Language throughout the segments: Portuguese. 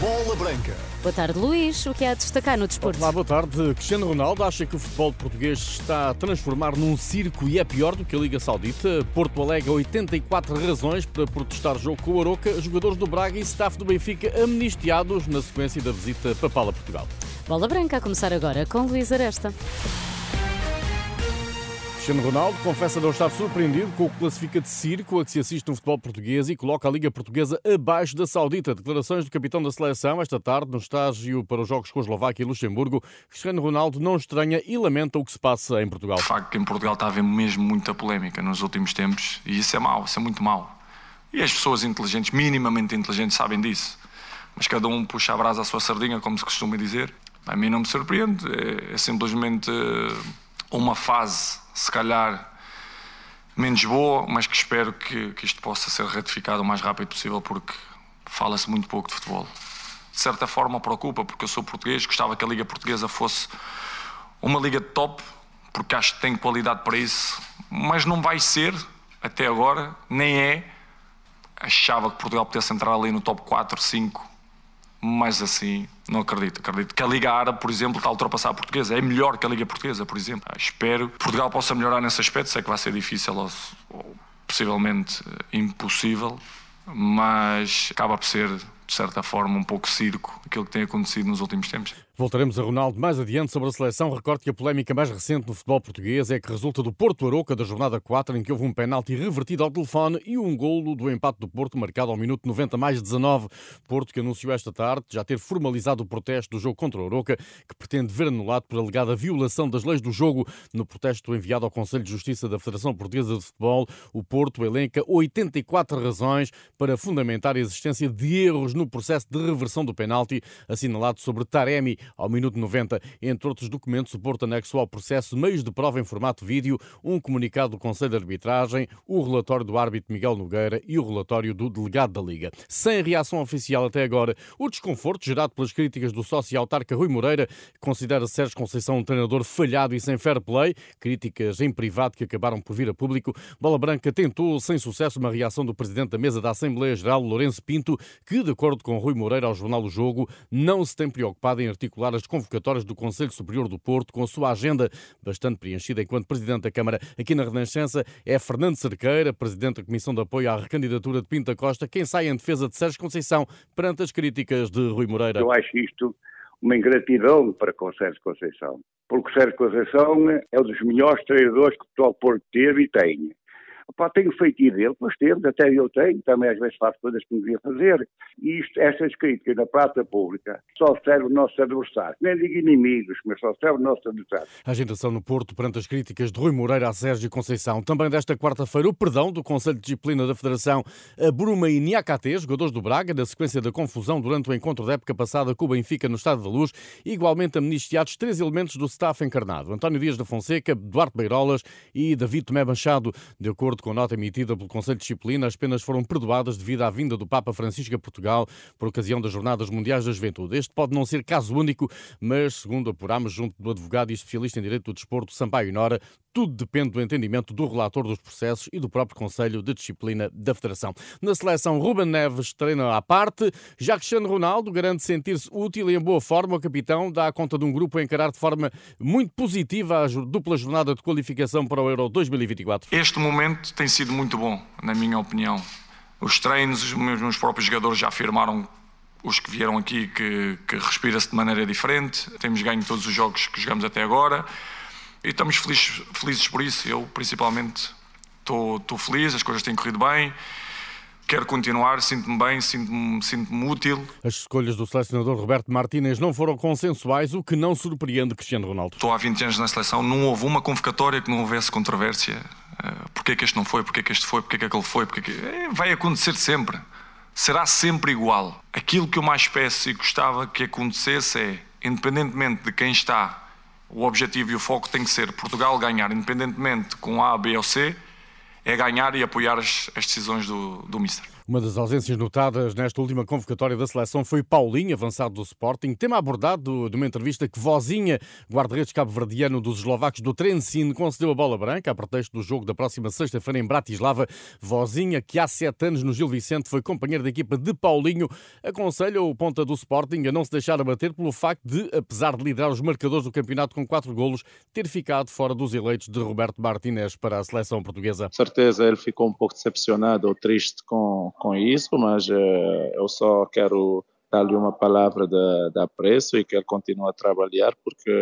Bola Branca. Boa tarde, Luís. O que há a destacar no desporto? Olá, boa tarde. Cristiano Ronaldo acha que o futebol português está a transformar num circo e é pior do que a Liga Saudita. Porto alega 84 razões para protestar jogo com o Aroca. Jogadores do Braga e staff do Benfica amnistiados na sequência da visita papal a Portugal. Bola Branca a começar agora com Luís Aresta. Cristiano Ronaldo confessa não estar surpreendido com o que classifica de circo a que se assiste no futebol português e coloca a Liga Portuguesa abaixo da Saudita. Declarações do capitão da seleção esta tarde no estágio para os jogos com Eslováquia e Luxemburgo. Cristiano Ronaldo não estranha e lamenta o que se passa em Portugal. De facto, que em Portugal está a haver mesmo muita polémica nos últimos tempos e isso é mau, isso é muito mau. E as pessoas inteligentes, minimamente inteligentes, sabem disso. Mas cada um puxa a brasa à sua sardinha, como se costuma dizer. A mim não me surpreende, é, é simplesmente uma fase, se calhar, menos boa, mas que espero que, que isto possa ser ratificado o mais rápido possível, porque fala-se muito pouco de futebol. De certa forma preocupa, porque eu sou português, gostava que a Liga Portuguesa fosse uma liga de top, porque acho que tem qualidade para isso, mas não vai ser, até agora, nem é. Achava que Portugal pudesse entrar ali no top 4, 5, mas assim, não acredito. Acredito que a Liga Árabe, por exemplo, está a ultrapassar a portuguesa. É melhor que a Liga Portuguesa, por exemplo. Espero que Portugal possa melhorar nesse aspecto. Sei que vai ser difícil ou, ou possivelmente eh, impossível, mas acaba por ser, de certa forma, um pouco circo aquilo que tem acontecido nos últimos tempos. Voltaremos a Ronaldo mais adiante sobre a seleção. Recordo que a polémica mais recente no futebol português é que resulta do Porto Aroca da jornada 4, em que houve um penalti revertido ao telefone e um golo do empate do Porto, marcado ao minuto 90 mais 19. Porto que anunciou esta tarde já ter formalizado o protesto do jogo contra o Aroca, que pretende ver anulado por alegada violação das leis do jogo. No protesto enviado ao Conselho de Justiça da Federação Portuguesa de Futebol, o Porto elenca 84 razões para fundamentar a existência de erros no processo de reversão do penalti, assinalado sobre Taremi ao minuto 90. Entre outros documentos, o Porto ao processo meios de prova em formato vídeo, um comunicado do Conselho de Arbitragem, o relatório do árbitro Miguel Nogueira e o relatório do delegado da Liga. Sem reação oficial até agora, o desconforto gerado pelas críticas do sócio autarca Rui Moreira, que considera Sérgio Conceição um treinador falhado e sem fair play, críticas em privado que acabaram por vir a público. Bola Branca tentou, sem sucesso, uma reação do presidente da mesa da Assembleia Geral, Lourenço Pinto, que, de acordo com Rui Moreira ao jornal O Jogo, não se tem preocupado em articular as convocatórias do Conselho Superior do Porto, com a sua agenda bastante preenchida enquanto Presidente da Câmara. Aqui na Renascença é Fernando Cerqueira, Presidente da Comissão de Apoio à Recandidatura de Pinta Costa, quem sai em defesa de Sérgio Conceição perante as críticas de Rui Moreira. Eu acho isto uma ingratidão para com Sérgio Conceição, porque Sérgio Conceição é um dos melhores treinadores que o Porto teve e tem. Opa, tenho feitiço dele, pois temos, até eu tenho, também às vezes faço coisas que não devia fazer. E isto, estas críticas na praça pública só serve o nosso adversário. Nem digo inimigos, mas só serve o nosso adversário. A agitação no Porto perante as críticas de Rui Moreira a Sérgio Conceição. Também desta quarta-feira, o perdão do Conselho de Disciplina da Federação a Bruma e Niakate, jogadores do Braga, na sequência da confusão durante o encontro da época passada com o Benfica no Estado da Luz, igualmente amnistiados três elementos do staff encarnado. António Dias da Fonseca, Duarte Beirolas e David Tomé Machado. De acordo acordo com nota emitida pelo Conselho de Disciplina, as penas foram perdoadas devido à vinda do Papa Francisco a Portugal por ocasião das Jornadas Mundiais da Juventude. Este pode não ser caso único, mas, segundo apurámos junto do advogado e especialista em Direito do Desporto, Sampaio Nora, tudo depende do entendimento do relator dos processos e do próprio Conselho de Disciplina da Federação. Na seleção, Ruben Neves treina à parte. Já Cristiano Ronaldo garante sentir-se útil e em boa forma. O capitão dá conta de um grupo a encarar de forma muito positiva a dupla jornada de qualificação para o Euro 2024. Este momento tem sido muito bom, na minha opinião. Os treinos, os meus próprios jogadores já afirmaram os que vieram aqui que, que respira-se de maneira diferente. Temos ganho todos os jogos que jogamos até agora. E estamos felizes, felizes por isso. Eu, principalmente, estou feliz, as coisas têm corrido bem. Quero continuar, sinto-me bem, sinto-me sinto útil. As escolhas do selecionador Roberto Martínez não foram consensuais, o que não surpreende Cristiano Ronaldo. Estou há 20 anos na seleção, não houve uma convocatória que não houvesse controvérsia. Uh, porquê que este não foi, porquê que este foi, porquê que aquele foi, porquê que... É, vai acontecer sempre. Será sempre igual. Aquilo que eu mais peço e gostava que acontecesse é, independentemente de quem está o objetivo e o foco tem que ser Portugal ganhar, independentemente com A, B ou C, é ganhar e apoiar as, as decisões do, do Mister. Uma das ausências notadas nesta última convocatória da seleção foi Paulinho, avançado do Sporting. Tema abordado de uma entrevista que Vozinha, guarda-redes cabo-verdiano dos eslovacos do Trencin, concedeu a bola branca a pretexto do jogo da próxima sexta-feira em Bratislava. Vozinha, que há sete anos no Gil Vicente foi companheiro da equipa de Paulinho, aconselha o ponta do Sporting a não se deixar abater pelo facto de, apesar de liderar os marcadores do campeonato com quatro golos, ter ficado fora dos eleitos de Roberto Martínez para a seleção portuguesa. certeza ele ficou um pouco decepcionado ou triste com com isso, mas uh, eu só quero dar-lhe uma palavra de, de apreço e que ele continue a trabalhar porque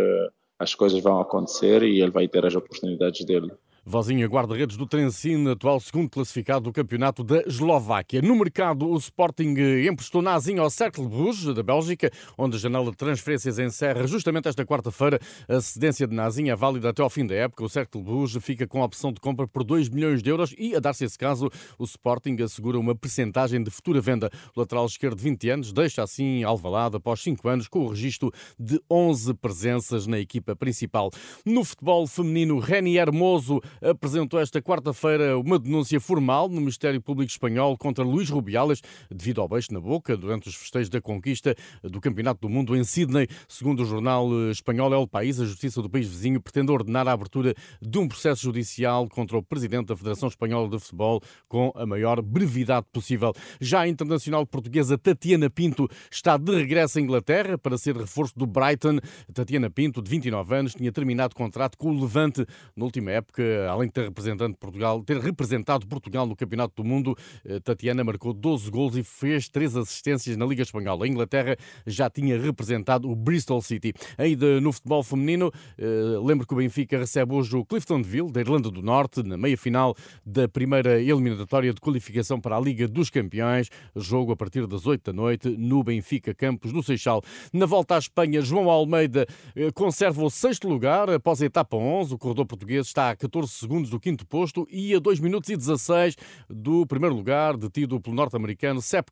as coisas vão acontecer e ele vai ter as oportunidades dele. Vozinha, guarda-redes do Trencin, atual segundo classificado do campeonato da Eslováquia. No mercado, o Sporting emprestou Nazinho ao Cercle Bruges, da Bélgica, onde a janela de transferências encerra justamente esta quarta-feira. A cedência de Nazinho é válida até ao fim da época. O Cercle Bruges fica com a opção de compra por 2 milhões de euros e, a dar-se esse caso, o Sporting assegura uma percentagem de futura venda. O lateral esquerdo de 20 anos deixa assim Alvalade após 5 anos com o registro de 11 presenças na equipa principal. No futebol feminino, Reni Hermoso apresentou esta quarta-feira uma denúncia formal no Ministério Público Espanhol contra Luís Rubiales devido ao beijo na boca durante os festejos da conquista do Campeonato do Mundo em Sydney. Segundo o jornal espanhol El País, a Justiça do país vizinho pretende ordenar a abertura de um processo judicial contra o presidente da Federação Espanhola de Futebol com a maior brevidade possível. Já a internacional portuguesa Tatiana Pinto está de regresso à Inglaterra para ser reforço do Brighton. Tatiana Pinto, de 29 anos, tinha terminado contrato com o Levante na última época além de ter, representado Portugal, ter representado Portugal no Campeonato do Mundo, eh, Tatiana marcou 12 gols e fez 3 assistências na Liga Espanhola. A Inglaterra já tinha representado o Bristol City. Ainda no futebol feminino, eh, lembro que o Benfica recebe hoje o Cliftonville, da Irlanda do Norte, na meia-final da primeira eliminatória de qualificação para a Liga dos Campeões. Jogo a partir das 8 da noite no Benfica Campos, no Seixal. Na volta à Espanha, João Almeida eh, conserva o sexto lugar após a etapa 11. O corredor português está a 14 segundos do quinto posto e a 2 minutos e 16 do primeiro lugar, detido pelo norte-americano Sepp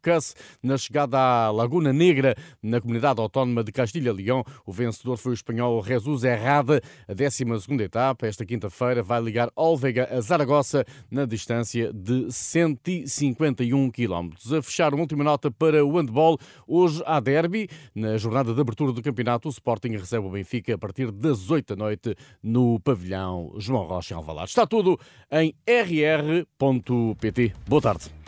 na chegada à Laguna Negra, na comunidade autónoma de Castilha-Leão. O vencedor foi o espanhol Jesus Errada. A 12 etapa, esta quinta-feira, vai ligar Olvega a Zaragoza na distância de 151 km. A fechar uma última nota para o handball. Hoje há derby. Na jornada de abertura do campeonato, o Sporting recebe o Benfica a partir das 8 da noite no pavilhão João Rocha Alvalade. Está tudo em rr.pt. Boa tarde.